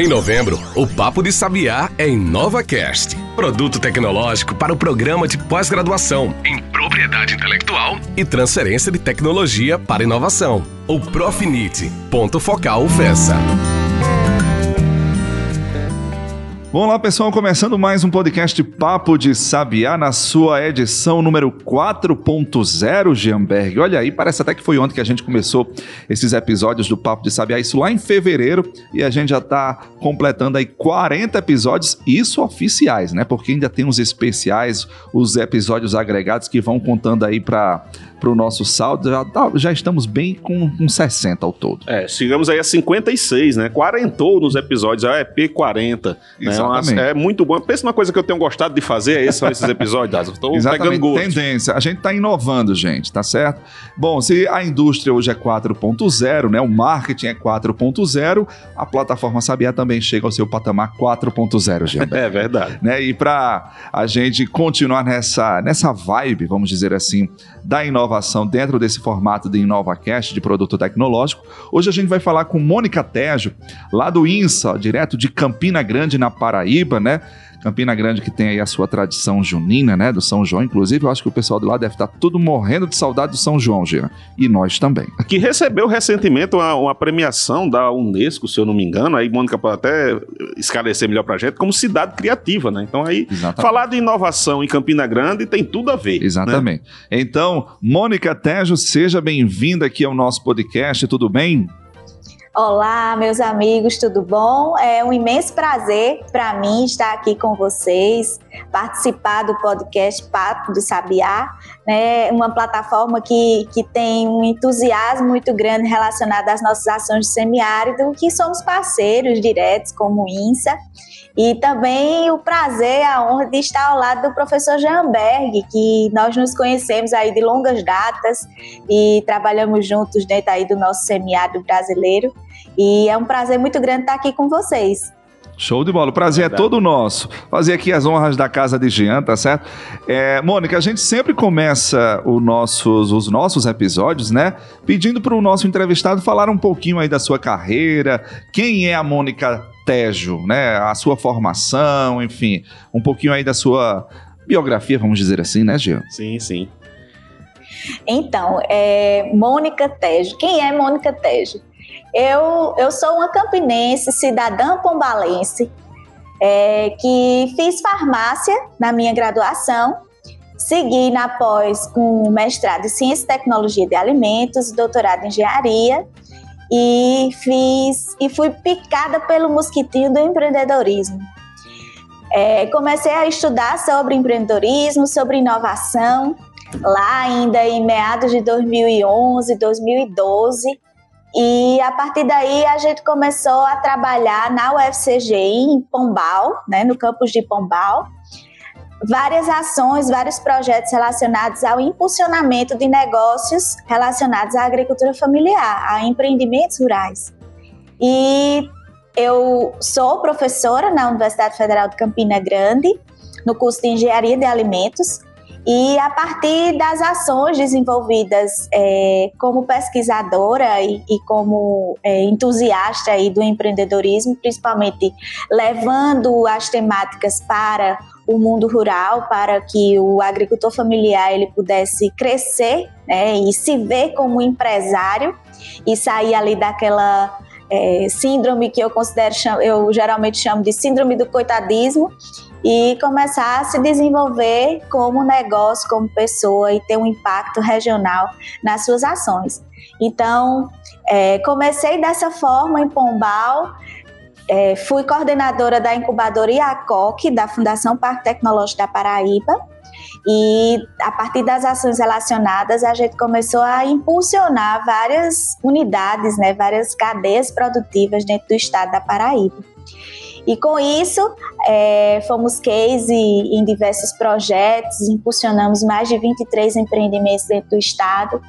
Em novembro, o Papo de Sabiá é em NovaCast, produto tecnológico para o programa de pós-graduação em propriedade intelectual e transferência de tecnologia para inovação. O Profinite, ponto focal FESA. Vamos lá, pessoal, começando mais um podcast Papo de Sabiá na sua edição número 4.0, Gianberg. Olha aí, parece até que foi ontem que a gente começou esses episódios do Papo de Sabiá, isso lá em fevereiro, e a gente já está completando aí 40 episódios, isso oficiais, né? Porque ainda tem os especiais, os episódios agregados que vão contando aí para o nosso saldo. Já, tá, já estamos bem com, com 60 ao todo. É, chegamos aí a 56, né? Quarentou nos episódios, é EP 40. Né? Exatamente. É muito bom. Pensa uma coisa que eu tenho gostado de fazer, é são esses episódios, Estou pegando gosto. Tendência. A gente está inovando, gente, tá certo? Bom, se a indústria hoje é 4.0, né? O marketing é 4.0, a plataforma Sabiá também chega ao seu patamar 4.0, gente. É verdade. Né? E para a gente continuar nessa, nessa vibe, vamos dizer assim, da inovação dentro desse formato de InovaCast, de produto tecnológico, hoje a gente vai falar com Mônica Tejo, lá do INSA, direto de Campina Grande, na Paraíba, né? Campina Grande que tem aí a sua tradição junina, né, do São João, inclusive, eu acho que o pessoal de lá deve estar tudo morrendo de saudade do São João, Jean, e nós também. Que recebeu recentemente uma, uma premiação da Unesco, se eu não me engano, aí Mônica pode até esclarecer melhor pra gente, como cidade criativa, né? Então aí, Exatamente. falar de inovação em Campina Grande tem tudo a ver. Né? Exatamente. Né? Então, Mônica Tejo, seja bem-vinda aqui ao nosso podcast, tudo bem? Olá, meus amigos, tudo bom? É um imenso prazer para mim estar aqui com vocês, participar do podcast Papo do Sabiá, né? uma plataforma que, que tem um entusiasmo muito grande relacionado às nossas ações de semiárido, que somos parceiros diretos como o INSA. E também o prazer, a honra de estar ao lado do professor Jean Berg, que nós nos conhecemos aí de longas datas e trabalhamos juntos dentro aí do nosso semiárido brasileiro. E é um prazer muito grande estar aqui com vocês. Show de bola. O prazer é, todo nosso. Fazer aqui as honras da casa de Jean, tá certo? É, Mônica, a gente sempre começa nossos, os nossos episódios, né? Pedindo para o nosso entrevistado falar um pouquinho aí da sua carreira, quem é a Mônica Tejo, né? A sua formação, enfim, um pouquinho aí da sua biografia, vamos dizer assim, né, Jean? Sim, sim. Então, é, Mônica Tejo. Quem é Mônica Tejo? Eu, eu sou uma campinense, cidadã pombalense, é, que fiz farmácia na minha graduação, segui na pós com mestrado em Ciência e Tecnologia de Alimentos, doutorado em Engenharia e fiz e fui picada pelo mosquitinho do empreendedorismo. É, comecei a estudar sobre empreendedorismo, sobre inovação, lá ainda em meados de 2011, 2012 e a partir daí a gente começou a trabalhar na UFCG em Pombal, né, no campus de Pombal, várias ações, vários projetos relacionados ao impulsionamento de negócios relacionados à agricultura familiar, a empreendimentos rurais. E eu sou professora na Universidade Federal de Campina Grande, no curso de Engenharia de Alimentos, e a partir das ações desenvolvidas é, como pesquisadora e, e como é, entusiasta aí do empreendedorismo, principalmente levando as temáticas para o mundo rural, para que o agricultor familiar ele pudesse crescer né, e se ver como empresário e sair ali daquela é, síndrome que eu considero, eu geralmente chamo de síndrome do coitadismo e começar a se desenvolver como negócio, como pessoa e ter um impacto regional nas suas ações. Então, é, comecei dessa forma em Pombal, é, fui coordenadora da incubadora IACOC, da Fundação Parque Tecnológico da Paraíba, e a partir das ações relacionadas, a gente começou a impulsionar várias unidades, né, várias cadeias produtivas dentro do estado da Paraíba. E com isso, é, fomos case em diversos projetos, impulsionamos mais de 23 empreendimentos dentro do Estado.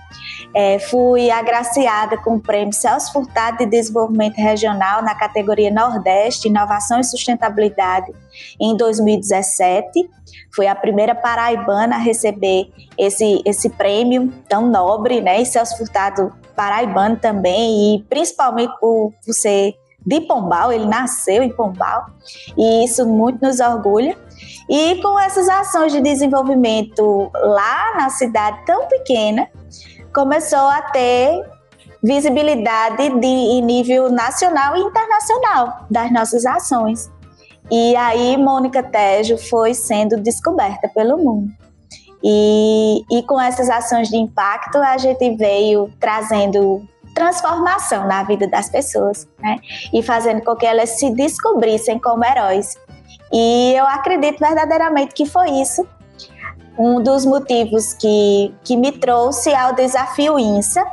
É, fui agraciada com o prêmio Celso Furtado de Desenvolvimento Regional na categoria Nordeste, Inovação e Sustentabilidade, em 2017. Fui a primeira paraibana a receber esse, esse prêmio tão nobre, né? E Celso Furtado paraibano também, e principalmente por, por ser de Pombal, ele nasceu em Pombal, e isso muito nos orgulha. E com essas ações de desenvolvimento lá na cidade tão pequena, começou a ter visibilidade de, em nível nacional e internacional das nossas ações. E aí Mônica Tejo foi sendo descoberta pelo mundo. E, e com essas ações de impacto, a gente veio trazendo transformação na vida das pessoas, né? E fazendo com que elas se descobrissem como heróis. E eu acredito verdadeiramente que foi isso um dos motivos que, que me trouxe ao desafio INSA,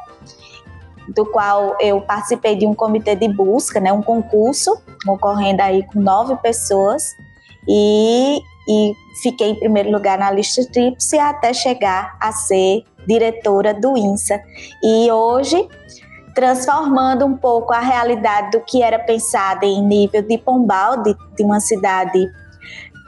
do qual eu participei de um comitê de busca, né, um concurso, concorrendo aí com nove pessoas, e, e fiquei em primeiro lugar na lista tríplice até chegar a ser diretora do INSA. E hoje, transformando um pouco a realidade do que era pensado em nível de Pombal, de, de uma cidade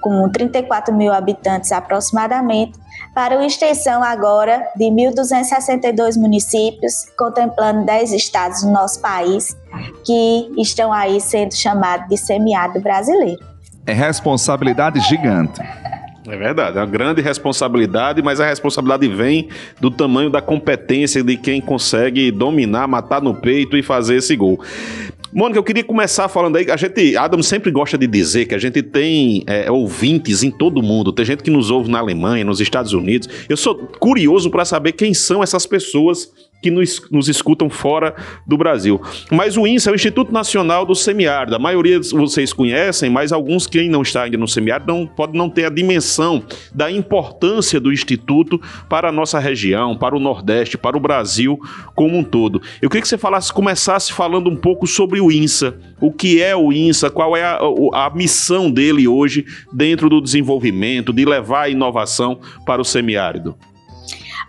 com 34 mil habitantes aproximadamente, para uma extensão agora de 1.262 municípios, contemplando 10 estados do nosso país, que estão aí sendo chamados de semiárido brasileiro. É responsabilidade gigante. É verdade, é uma grande responsabilidade, mas a responsabilidade vem do tamanho da competência de quem consegue dominar, matar no peito e fazer esse gol. Mônica, eu queria começar falando aí, a gente, Adam sempre gosta de dizer que a gente tem é, ouvintes em todo mundo, tem gente que nos ouve na Alemanha, nos Estados Unidos. Eu sou curioso para saber quem são essas pessoas que nos, nos escutam fora do Brasil. Mas o INSA é o Instituto Nacional do Semiárido. A maioria vocês conhecem, mas alguns quem não está ainda no semiárido não, pode não ter a dimensão da importância do Instituto para a nossa região, para o Nordeste, para o Brasil como um todo. Eu queria que você falasse, começasse falando um pouco sobre o INSA. O que é o INSA, qual é a, a missão dele hoje dentro do desenvolvimento, de levar a inovação para o semiárido.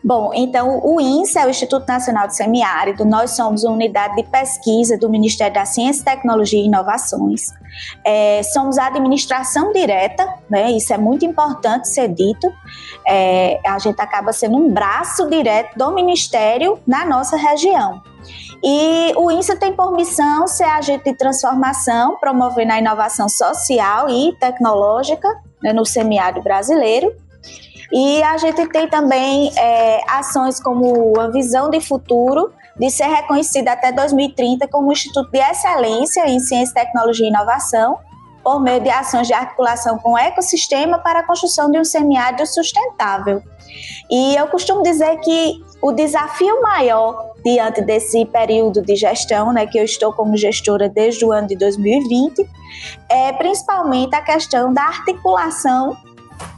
Bom, então o INSA é o Instituto Nacional de Semiárido, nós somos uma unidade de pesquisa do Ministério da Ciência, Tecnologia e Inovações. É, somos a administração direta, né, isso é muito importante ser dito. É, a gente acaba sendo um braço direto do Ministério na nossa região. E o INSA tem por missão ser agente de transformação, promovendo a inovação social e tecnológica né, no semiárido brasileiro e a gente tem também é, ações como a visão de futuro, de ser reconhecida até 2030 como Instituto de Excelência em Ciência, Tecnologia e Inovação, por meio de ações de articulação com o ecossistema para a construção de um semiárido sustentável. E eu costumo dizer que o desafio maior diante desse período de gestão, né, que eu estou como gestora desde o ano de 2020, é principalmente a questão da articulação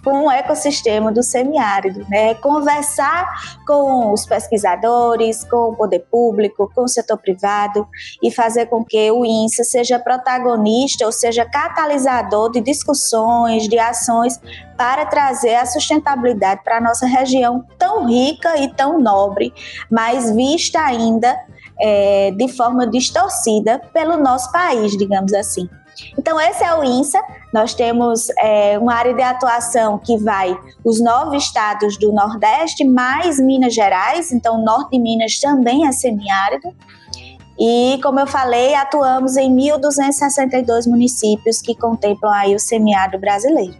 com o ecossistema do semiárido, né? Conversar com os pesquisadores, com o poder público, com o setor privado e fazer com que o INSA seja protagonista ou seja catalisador de discussões, de ações para trazer a sustentabilidade para a nossa região tão rica e tão nobre, mas vista ainda é, de forma distorcida pelo nosso país, digamos assim. Então, esse é o INSA. Nós temos é, uma área de atuação que vai os nove estados do Nordeste, mais Minas Gerais. Então, o norte de Minas também é semiárido. E, como eu falei, atuamos em 1.262 municípios que contemplam aí o semiárido brasileiro.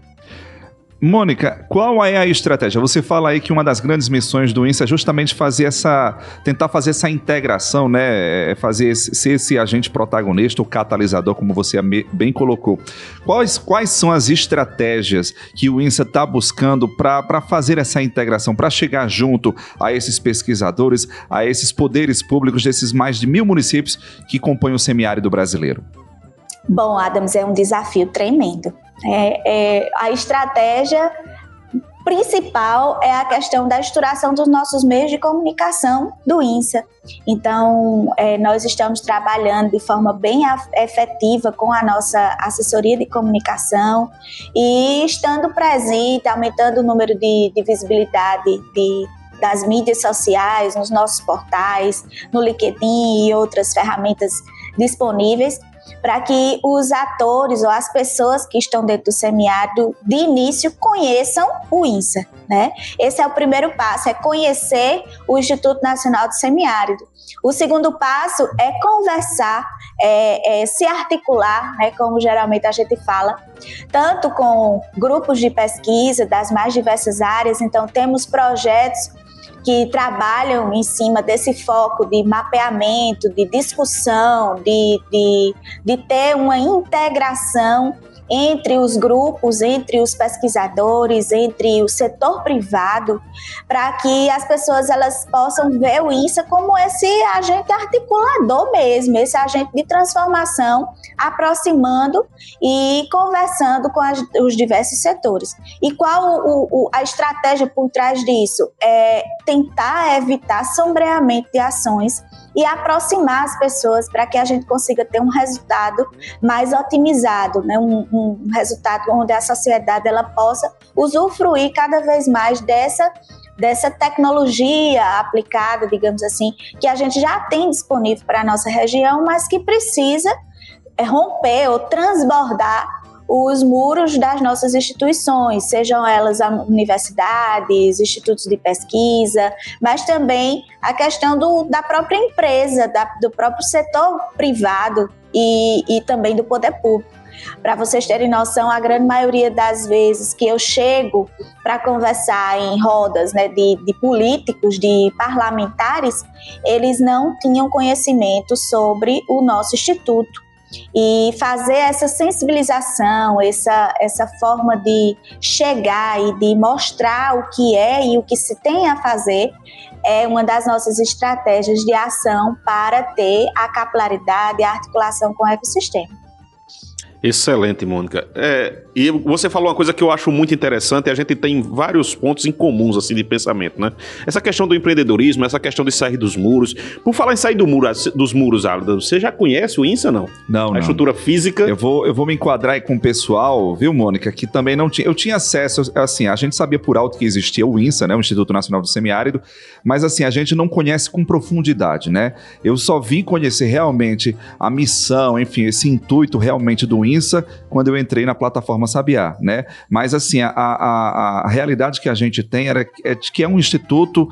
Mônica, qual é a estratégia? Você fala aí que uma das grandes missões do INSA é justamente fazer essa, tentar fazer essa integração, né? É fazer esse, ser esse agente protagonista, o catalisador, como você bem colocou. Quais, quais são as estratégias que o INSA está buscando para fazer essa integração, para chegar junto a esses pesquisadores, a esses poderes públicos desses mais de mil municípios que compõem o semiárido brasileiro? Bom, Adams, é um desafio tremendo é, é, a estratégia principal é a questão da estruturação dos nossos meios de comunicação do INSA. Então, é, nós estamos trabalhando de forma bem efetiva com a nossa assessoria de comunicação e estando presente, aumentando o número de, de visibilidade de, das mídias sociais, nos nossos portais, no LinkedIn e outras ferramentas disponíveis para que os atores ou as pessoas que estão dentro do semiárido de início conheçam o INSA. Né? Esse é o primeiro passo, é conhecer o Instituto Nacional do Semiárido. O segundo passo é conversar, é, é, se articular, né, como geralmente a gente fala, tanto com grupos de pesquisa das mais diversas áreas. Então, temos projetos que trabalham em cima desse foco de mapeamento, de discussão, de, de, de ter uma integração entre os grupos, entre os pesquisadores, entre o setor privado, para que as pessoas elas possam ver o INSA como esse agente articulador mesmo, esse agente de transformação, aproximando e conversando com as, os diversos setores. E qual o, o, a estratégia por trás disso? É tentar evitar sombreamento de ações e aproximar as pessoas para que a gente consiga ter um resultado mais otimizado, né? um, um resultado onde a sociedade ela possa usufruir cada vez mais dessa dessa tecnologia aplicada, digamos assim, que a gente já tem disponível para a nossa região, mas que precisa é, romper ou transbordar os muros das nossas instituições, sejam elas universidades, institutos de pesquisa, mas também a questão do, da própria empresa, da, do próprio setor privado e, e também do poder público. Para vocês terem noção, a grande maioria das vezes que eu chego para conversar em rodas né, de, de políticos, de parlamentares, eles não tinham conhecimento sobre o nosso instituto e fazer essa sensibilização, essa, essa forma de chegar e de mostrar o que é e o que se tem a fazer é uma das nossas estratégias de ação para ter a capilaridade e a articulação com o ecossistema. Excelente, Mônica. É, e você falou uma coisa que eu acho muito interessante, a gente tem vários pontos em comuns assim de pensamento, né? Essa questão do empreendedorismo, essa questão de sair dos muros. Por falar em sair do muro, dos muros, Alda, você já conhece o INSA, não? Não, A não. estrutura física. Eu vou, eu vou me enquadrar aí com o pessoal, viu, Mônica, que também não tinha. Eu tinha acesso, assim, a gente sabia por alto que existia o INSA, né? O Instituto Nacional do Semiárido, mas assim, a gente não conhece com profundidade, né? Eu só vim conhecer realmente a missão, enfim, esse intuito realmente do INSA quando eu entrei na plataforma Sabiá, né? Mas assim, a, a, a realidade que a gente tem era é de que é um instituto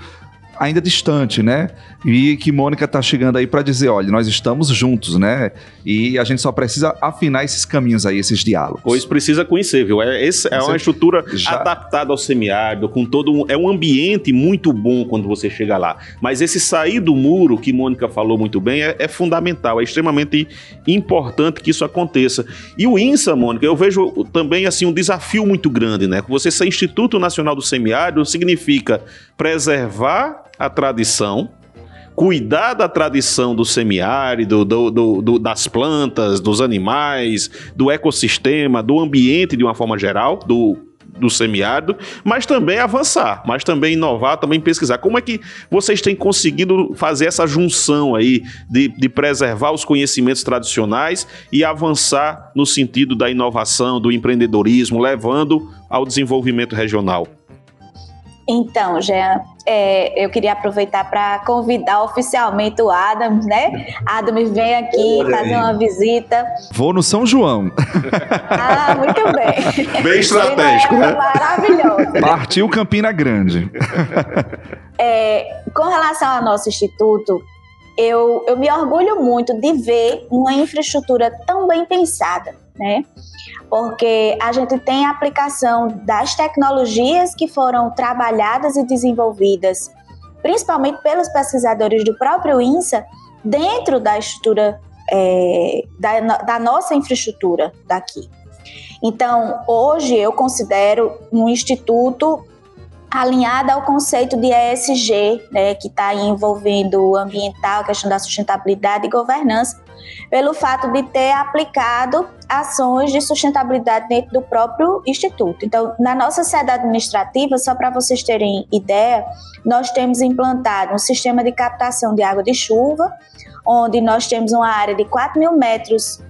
ainda distante, né? E que Mônica está chegando aí para dizer, olha, nós estamos juntos, né? E a gente só precisa afinar esses caminhos aí, esses diálogos. Pois precisa conhecer, viu? É, esse, é uma estrutura já... adaptada ao semiárido, com todo um, é um ambiente muito bom quando você chega lá. Mas esse sair do muro, que Mônica falou muito bem, é, é fundamental, é extremamente importante que isso aconteça. E o INSA, Mônica, eu vejo também assim um desafio muito grande, né? Você ser Instituto Nacional do Semiárido significa preservar a tradição, cuidar da tradição do semiárido, do, do, do, das plantas, dos animais, do ecossistema, do ambiente de uma forma geral, do, do semiárido, mas também avançar, mas também inovar, também pesquisar. Como é que vocês têm conseguido fazer essa junção aí de, de preservar os conhecimentos tradicionais e avançar no sentido da inovação, do empreendedorismo, levando ao desenvolvimento regional? Então, Jean, é, eu queria aproveitar para convidar oficialmente o Adams, né? Adams, vem aqui fazer uma visita. Vou no São João. Ah, muito bem. Bem estratégico, né? Maravilhoso. Partiu Campina Grande. É, com relação ao nosso instituto, eu, eu me orgulho muito de ver uma infraestrutura tão bem pensada, né? porque a gente tem a aplicação das tecnologias que foram trabalhadas e desenvolvidas, principalmente pelos pesquisadores do próprio INSA, dentro da estrutura é, da, da nossa infraestrutura daqui. Então, hoje eu considero um instituto alinhado ao conceito de ESG, né, que está envolvendo o ambiental, a questão da sustentabilidade e governança, pelo fato de ter aplicado ações de sustentabilidade dentro do próprio instituto. Então, na nossa sede administrativa, só para vocês terem ideia, nós temos implantado um sistema de captação de água de chuva, onde nós temos uma área de 4 mil metros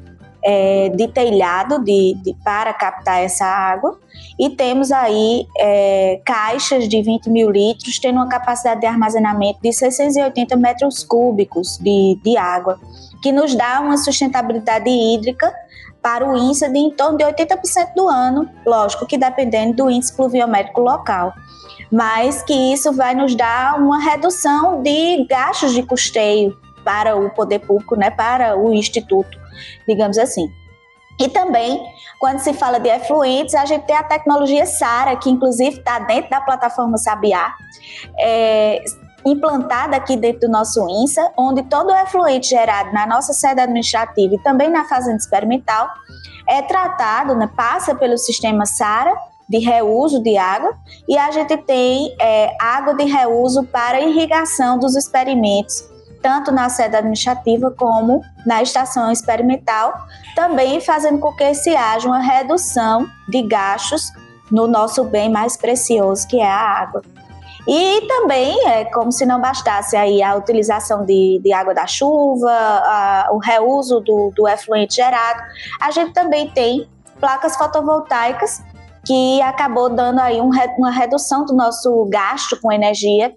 é, de telhado de, de, para captar essa água. E temos aí é, caixas de 20 mil litros, tendo uma capacidade de armazenamento de 680 metros cúbicos de, de água, que nos dá uma sustentabilidade hídrica para o INSA de em torno de 80% do ano, lógico que dependendo do índice pluviométrico local. Mas que isso vai nos dar uma redução de gastos de custeio para o poder público, né, para o instituto, digamos assim. E também, quando se fala de efluentes, a gente tem a tecnologia SARA, que inclusive está dentro da plataforma Sabiá, é, implantada aqui dentro do nosso INSA, onde todo o efluente gerado na nossa sede administrativa e também na fazenda experimental é tratado, né, passa pelo sistema SARA de reuso de água e a gente tem é, água de reuso para irrigação dos experimentos, tanto na sede administrativa como na estação experimental, também fazendo com que se haja uma redução de gastos no nosso bem mais precioso, que é a água. E também, é como se não bastasse aí a utilização de, de água da chuva, a, o reuso do, do efluente gerado, a gente também tem placas fotovoltaicas que acabou dando aí um, uma redução do nosso gasto com energia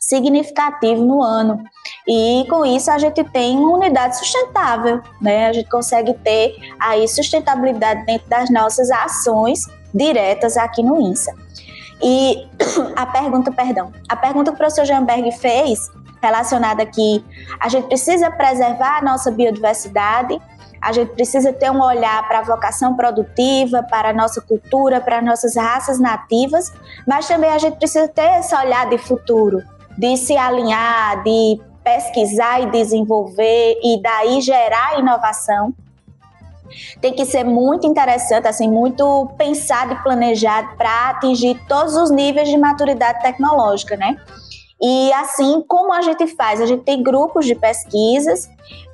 significativo no ano. E com isso a gente tem uma unidade sustentável, né? A gente consegue ter aí sustentabilidade dentro das nossas ações diretas aqui no INSA. E a pergunta, perdão, a pergunta que o professor Jamberg fez, relacionada aqui, a gente precisa preservar a nossa biodiversidade, a gente precisa ter um olhar para a vocação produtiva, para a nossa cultura, para as nossas raças nativas, mas também a gente precisa ter esse olhar de futuro, de se alinhar, de pesquisar e desenvolver e daí gerar inovação tem que ser muito interessante, assim, muito pensado e planejado para atingir todos os níveis de maturidade tecnológica, né? E assim, como a gente faz? A gente tem grupos de pesquisas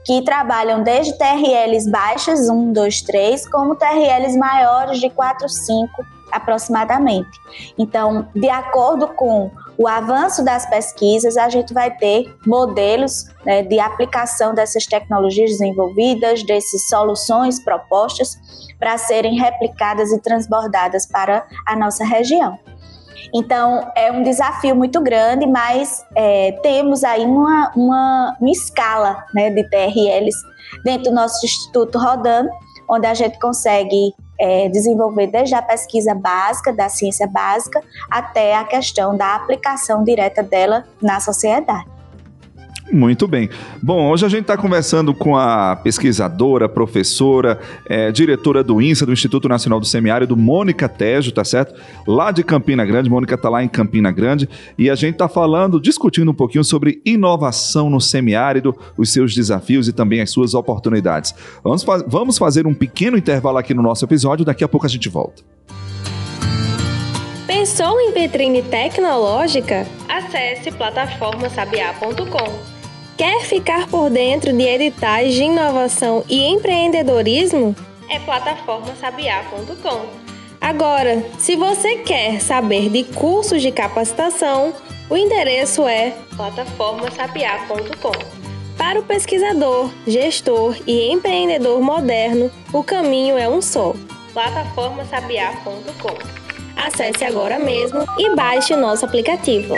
que trabalham desde TRLs baixas, 1, 2, 3, como TRLs maiores de 4, 5 aproximadamente. Então, de acordo com o avanço das pesquisas, a gente vai ter modelos né, de aplicação dessas tecnologias desenvolvidas, dessas soluções propostas para serem replicadas e transbordadas para a nossa região. Então, é um desafio muito grande, mas é, temos aí uma, uma, uma escala né, de TRLs dentro do nosso instituto rodando, onde a gente consegue é, desenvolver desde a pesquisa básica, da ciência básica, até a questão da aplicação direta dela na sociedade. Muito bem. Bom, hoje a gente está conversando com a pesquisadora, professora, é, diretora do INSA, do Instituto Nacional do Semiárido, Mônica Tejo, tá certo? Lá de Campina Grande, Mônica está lá em Campina Grande, e a gente está falando, discutindo um pouquinho sobre inovação no semiárido, os seus desafios e também as suas oportunidades. Vamos, fa vamos fazer um pequeno intervalo aqui no nosso episódio, daqui a pouco a gente volta. Pensou em vitrine tecnológica? Acesse plataformasabiá.com Quer ficar por dentro de editais de inovação e empreendedorismo? É plataformasabiá.com. Agora, se você quer saber de cursos de capacitação, o endereço é plataformasabiá.com. Para o pesquisador, gestor e empreendedor moderno, o caminho é um só: plataformasabiá.com. Acesse agora mesmo e baixe o nosso aplicativo.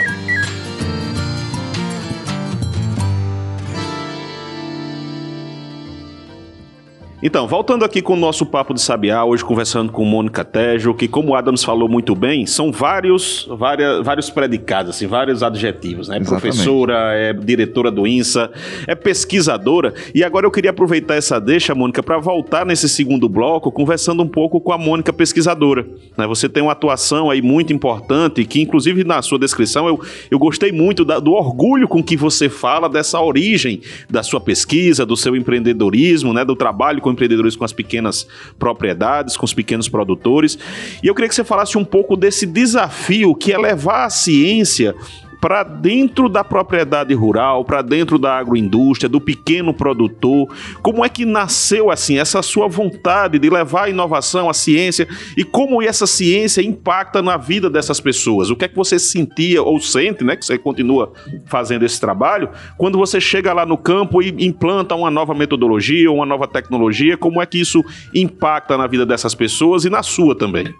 Então, voltando aqui com o nosso papo de sabiá, hoje conversando com Mônica Tejo, que como o Adams falou muito bem, são vários, várias, vários predicados, assim, vários adjetivos, né? Exatamente. Professora, é diretora do INSA, é pesquisadora. E agora eu queria aproveitar essa deixa, Mônica, para voltar nesse segundo bloco, conversando um pouco com a Mônica pesquisadora. Né? Você tem uma atuação aí muito importante, que inclusive na sua descrição eu, eu gostei muito da, do orgulho com que você fala dessa origem da sua pesquisa, do seu empreendedorismo, né? Do trabalho com empreendedores com as pequenas propriedades, com os pequenos produtores. E eu queria que você falasse um pouco desse desafio que é levar a ciência para dentro da propriedade rural, para dentro da agroindústria, do pequeno produtor? Como é que nasceu assim essa sua vontade de levar a inovação, a ciência e como essa ciência impacta na vida dessas pessoas? O que é que você sentia ou sente, né, que você continua fazendo esse trabalho, quando você chega lá no campo e implanta uma nova metodologia, uma nova tecnologia, como é que isso impacta na vida dessas pessoas e na sua também?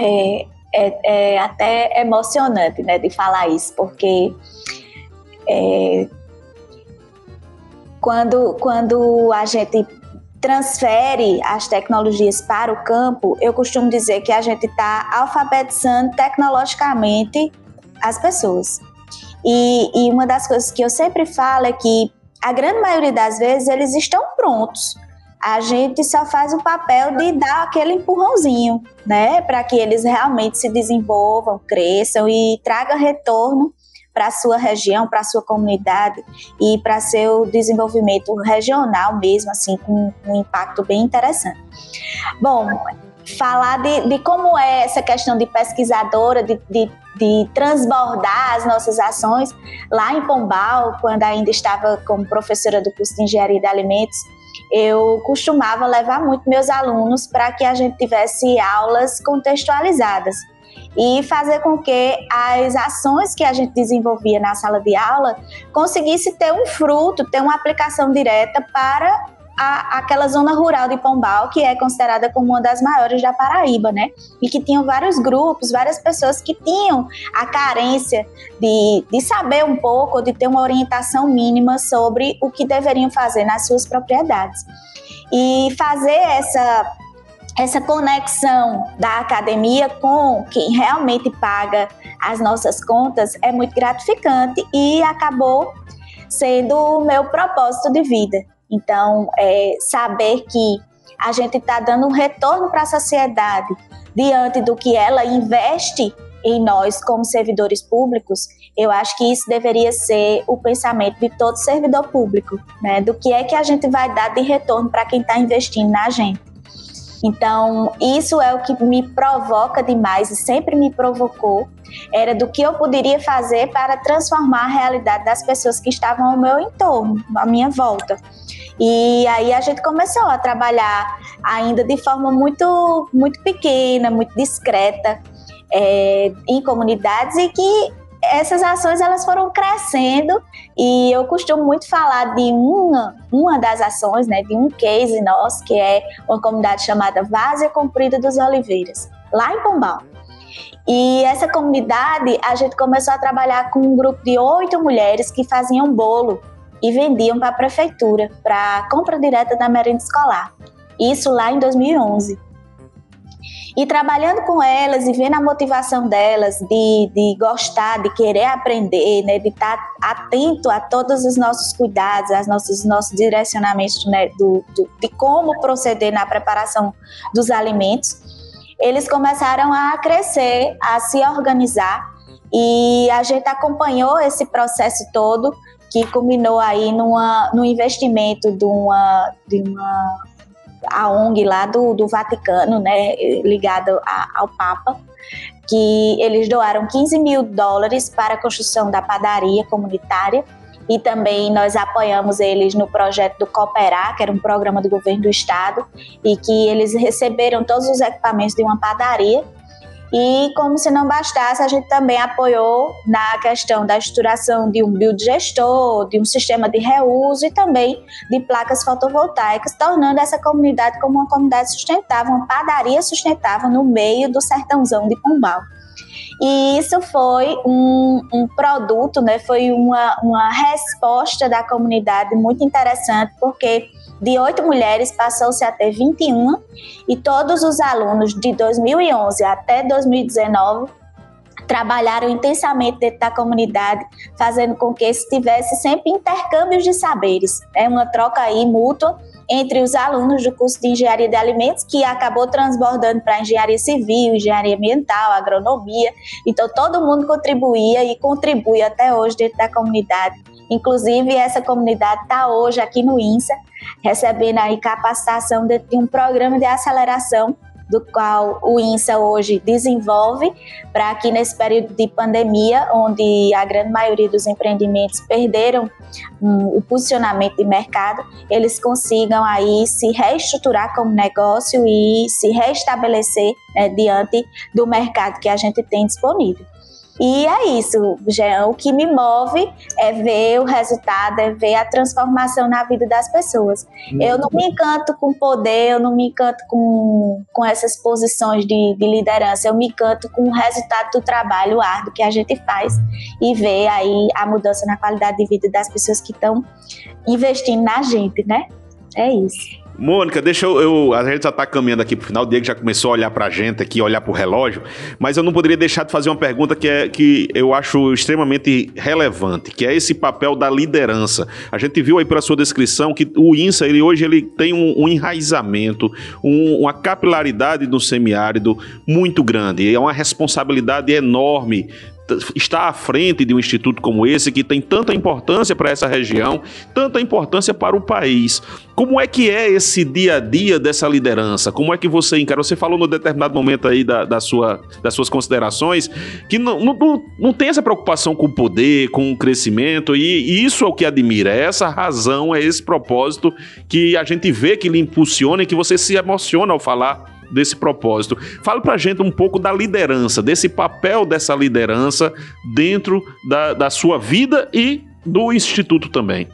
É, é, é até emocionante, né, de falar isso, porque é, quando, quando a gente transfere as tecnologias para o campo, eu costumo dizer que a gente está alfabetizando tecnologicamente as pessoas. E, e, uma das coisas que eu sempre falo é que a grande maioria das vezes eles estão prontos. A gente só faz o papel de dar aquele empurrãozinho, né, para que eles realmente se desenvolvam, cresçam e tragam retorno para a sua região, para a sua comunidade e para seu desenvolvimento regional mesmo, assim, com um impacto bem interessante. Bom, falar de, de como é essa questão de pesquisadora, de, de, de, transbordar as nossas ações lá em Pombal, quando ainda estava como professora do curso de Engenharia de Alimentos, eu costumava levar muito meus alunos para que a gente tivesse aulas contextualizadas e fazer com que as ações que a gente desenvolvia na sala de aula conseguisse ter um fruto, ter uma aplicação direta para a, aquela zona rural de Pombal, que é considerada como uma das maiores da Paraíba, né? E que tinham vários grupos, várias pessoas que tinham a carência de, de saber um pouco, de ter uma orientação mínima sobre o que deveriam fazer nas suas propriedades. E fazer essa essa conexão da academia com quem realmente paga as nossas contas é muito gratificante e acabou sendo o meu propósito de vida. Então, é, saber que a gente está dando um retorno para a sociedade diante do que ela investe em nós como servidores públicos, eu acho que isso deveria ser o pensamento de todo servidor público, né? Do que é que a gente vai dar de retorno para quem está investindo na gente. Então, isso é o que me provoca demais e sempre me provocou, era do que eu poderia fazer para transformar a realidade das pessoas que estavam ao meu entorno, à minha volta. E aí a gente começou a trabalhar ainda de forma muito, muito pequena, muito discreta, é, em comunidades e que essas ações elas foram crescendo e eu costumo muito falar de uma, uma das ações, né, de um case nosso, que é uma comunidade chamada Várzea Comprida dos Oliveiras, lá em Pombal. E essa comunidade, a gente começou a trabalhar com um grupo de oito mulheres que faziam bolo e vendiam para a prefeitura, para compra direta da merenda escolar. Isso lá em 2011. E trabalhando com elas e vendo a motivação delas de, de gostar, de querer aprender, né, de estar atento a todos os nossos cuidados, aos nossos, nossos direcionamentos né, do, do, de como proceder na preparação dos alimentos, eles começaram a crescer, a se organizar e a gente acompanhou esse processo todo que culminou aí numa, no investimento de uma, de uma a ONG lá do, do Vaticano, né, ligado a, ao Papa, que eles doaram 15 mil dólares para a construção da padaria comunitária. E também nós apoiamos eles no projeto do Cooperar, que era um programa do governo do estado, e que eles receberam todos os equipamentos de uma padaria e, como se não bastasse, a gente também apoiou na questão da estruturação de um biodigestor, de um sistema de reuso e também de placas fotovoltaicas, tornando essa comunidade como uma comunidade sustentável, uma padaria sustentável no meio do sertãozão de Pombal. E isso foi um, um produto, né, foi uma, uma resposta da comunidade muito interessante, porque de oito mulheres passou-se a ter 21 e todos os alunos de 2011 até 2019 trabalharam intensamente dentro da comunidade, fazendo com que se tivesse sempre intercâmbios de saberes, é uma troca aí mútua entre os alunos do curso de Engenharia de Alimentos, que acabou transbordando para Engenharia Civil, Engenharia Ambiental, Agronomia. Então, todo mundo contribuía e contribui até hoje dentro da comunidade. Inclusive, essa comunidade está hoje aqui no INSA, recebendo aí capacitação de um programa de aceleração do qual o INSA hoje desenvolve para que nesse período de pandemia, onde a grande maioria dos empreendimentos perderam um, o posicionamento de mercado, eles consigam aí se reestruturar como negócio e se restabelecer né, diante do mercado que a gente tem disponível. E é isso, Jean. O que me move é ver o resultado, é ver a transformação na vida das pessoas. Muito eu não me encanto com poder, eu não me encanto com, com essas posições de, de liderança, eu me encanto com o resultado do trabalho árduo que a gente faz e ver aí a mudança na qualidade de vida das pessoas que estão investindo na gente, né? É isso. Mônica, deixa eu, eu, A gente já tá caminhando aqui pro final. O Diego já começou a olhar pra gente aqui, olhar pro relógio. Mas eu não poderia deixar de fazer uma pergunta que, é, que eu acho extremamente relevante, que é esse papel da liderança. A gente viu aí pela sua descrição que o INSA, ele, hoje, ele tem um, um enraizamento, um, uma capilaridade no semiárido muito grande. É uma responsabilidade enorme está à frente de um instituto como esse, que tem tanta importância para essa região, tanta importância para o país. Como é que é esse dia a dia dessa liderança? Como é que você encara? Você falou no determinado momento aí da, da sua, das suas considerações que não, não, não tem essa preocupação com o poder, com o crescimento, e, e isso é o que admira, é essa razão, é esse propósito que a gente vê que lhe impulsiona e que você se emociona ao falar desse propósito. Fala pra gente um pouco da liderança, desse papel dessa liderança dentro da, da sua vida e do Instituto também.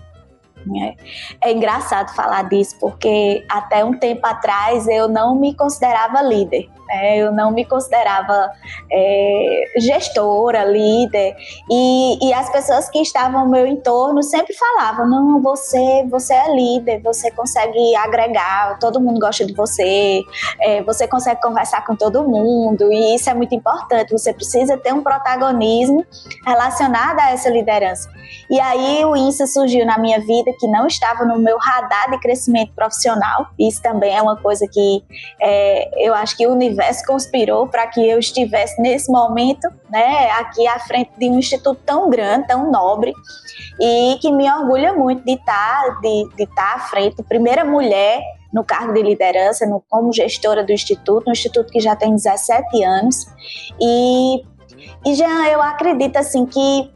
É, é engraçado falar disso, porque até um tempo atrás eu não me considerava líder. Né? Eu não me considerava é, gestora, líder. E, e as pessoas que estavam ao meu entorno sempre falavam: não, você, você é líder, você consegue agregar, todo mundo gosta de você, é, você consegue conversar com todo mundo, e isso é muito importante. Você precisa ter um protagonismo relacionado a essa liderança. E aí o INSA surgiu na minha vida que não estava no meu radar de crescimento profissional. Isso também é uma coisa que é, eu acho que o universo conspirou para que eu estivesse nesse momento, né, aqui à frente de um instituto tão grande, tão nobre, e que me orgulha muito de estar, tá, de, de estar tá à frente, primeira mulher no cargo de liderança, no, como gestora do instituto, um instituto que já tem 17 anos. E, e Jean, eu acredito assim que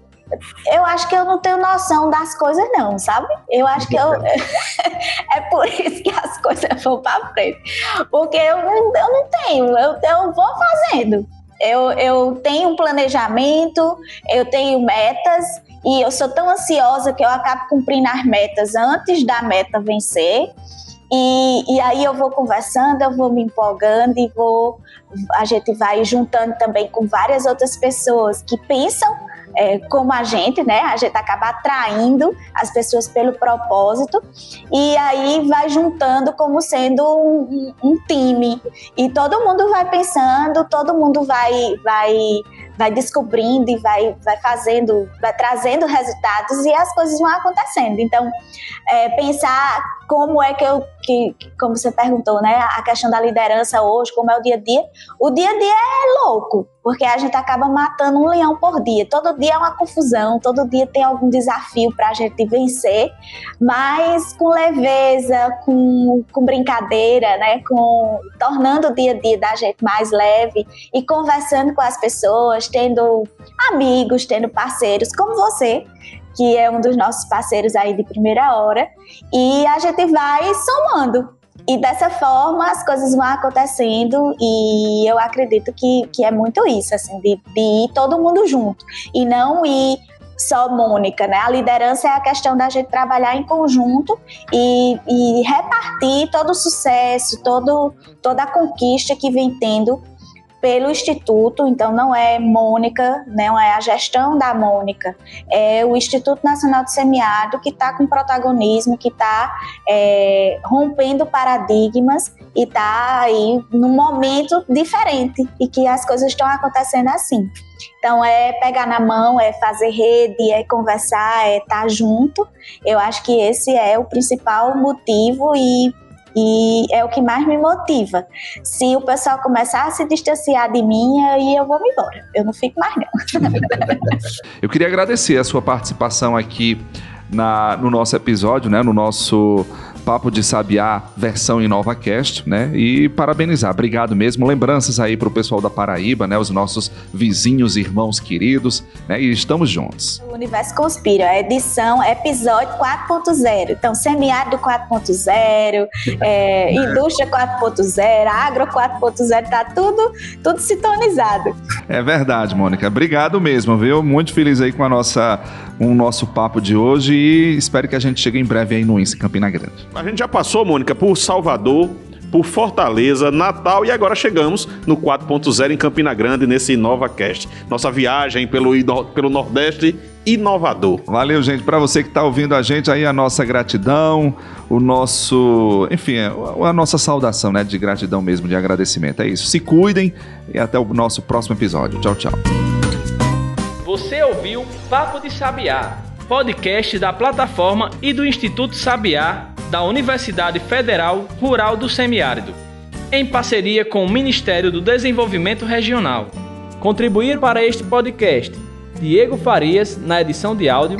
eu acho que eu não tenho noção das coisas, não, sabe? Eu acho que eu. é por isso que as coisas vão para frente. Porque eu não, eu não tenho, eu, eu vou fazendo. Eu, eu tenho um planejamento, eu tenho metas, e eu sou tão ansiosa que eu acabo cumprindo as metas antes da meta vencer. E, e aí eu vou conversando, eu vou me empolgando e vou. A gente vai juntando também com várias outras pessoas que pensam é, como a gente, né? A gente acaba atraindo as pessoas pelo propósito e aí vai juntando como sendo um, um time e todo mundo vai pensando, todo mundo vai vai vai descobrindo e vai, vai fazendo, vai trazendo resultados e as coisas vão acontecendo. Então, é, pensar como é que eu, que, como você perguntou, né, a questão da liderança hoje, como é o dia a dia, o dia a dia é louco, porque a gente acaba matando um leão por dia. Todo dia é uma confusão, todo dia tem algum desafio para a gente vencer, mas com leveza, com, com brincadeira, né, com tornando o dia a dia da gente mais leve e conversando com as pessoas, tendo amigos, tendo parceiros como você, que é um dos nossos parceiros aí de primeira hora, e a gente vai somando. E dessa forma as coisas vão acontecendo e eu acredito que, que é muito isso, assim, de, de ir todo mundo junto e não ir só Mônica, né? A liderança é a questão da gente trabalhar em conjunto e, e repartir todo o sucesso, todo, toda a conquista que vem tendo pelo Instituto, então não é Mônica, não é a gestão da Mônica, é o Instituto Nacional de Semiárido que está com protagonismo, que está é, rompendo paradigmas e está aí num momento diferente e que as coisas estão acontecendo assim. Então é pegar na mão, é fazer rede, é conversar, é estar tá junto. Eu acho que esse é o principal motivo e e é o que mais me motiva. Se o pessoal começar a se distanciar de mim, aí eu vou me embora. Eu não fico mais, não. eu queria agradecer a sua participação aqui na, no nosso episódio, né, no nosso Papo de Sabiá versão InovaCast, né? E parabenizar, obrigado mesmo. Lembranças aí pro pessoal da Paraíba, né? Os nossos vizinhos, irmãos queridos, né? E estamos juntos. O Universo Conspira, edição, episódio 4.0. Então, semiárido 4.0, é, indústria 4.0, agro 4.0, tá tudo, tudo sintonizado. É verdade, Mônica. Obrigado mesmo, viu? Muito feliz aí com a nossa, o nosso papo de hoje e espero que a gente chegue em breve aí no INSE Campina Grande. A gente já passou, Mônica, por Salvador, por Fortaleza, Natal e agora chegamos no 4.0 em Campina Grande, nesse InovaCast. Nossa viagem pelo, pelo Nordeste inovador. Valeu, gente. Para você que está ouvindo a gente aí, a nossa gratidão, o nosso, enfim, a nossa saudação, né, de gratidão mesmo, de agradecimento. É isso. Se cuidem e até o nosso próximo episódio. Tchau, tchau. Você ouviu Papo de Sabiá, podcast da plataforma e do Instituto Sabiá da Universidade Federal Rural do Semiárido, em parceria com o Ministério do Desenvolvimento Regional. Contribuir para este podcast Diego Farias na edição de áudio.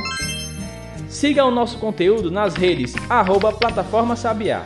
Siga o nosso conteúdo nas redes arroba Plataforma Sabiá.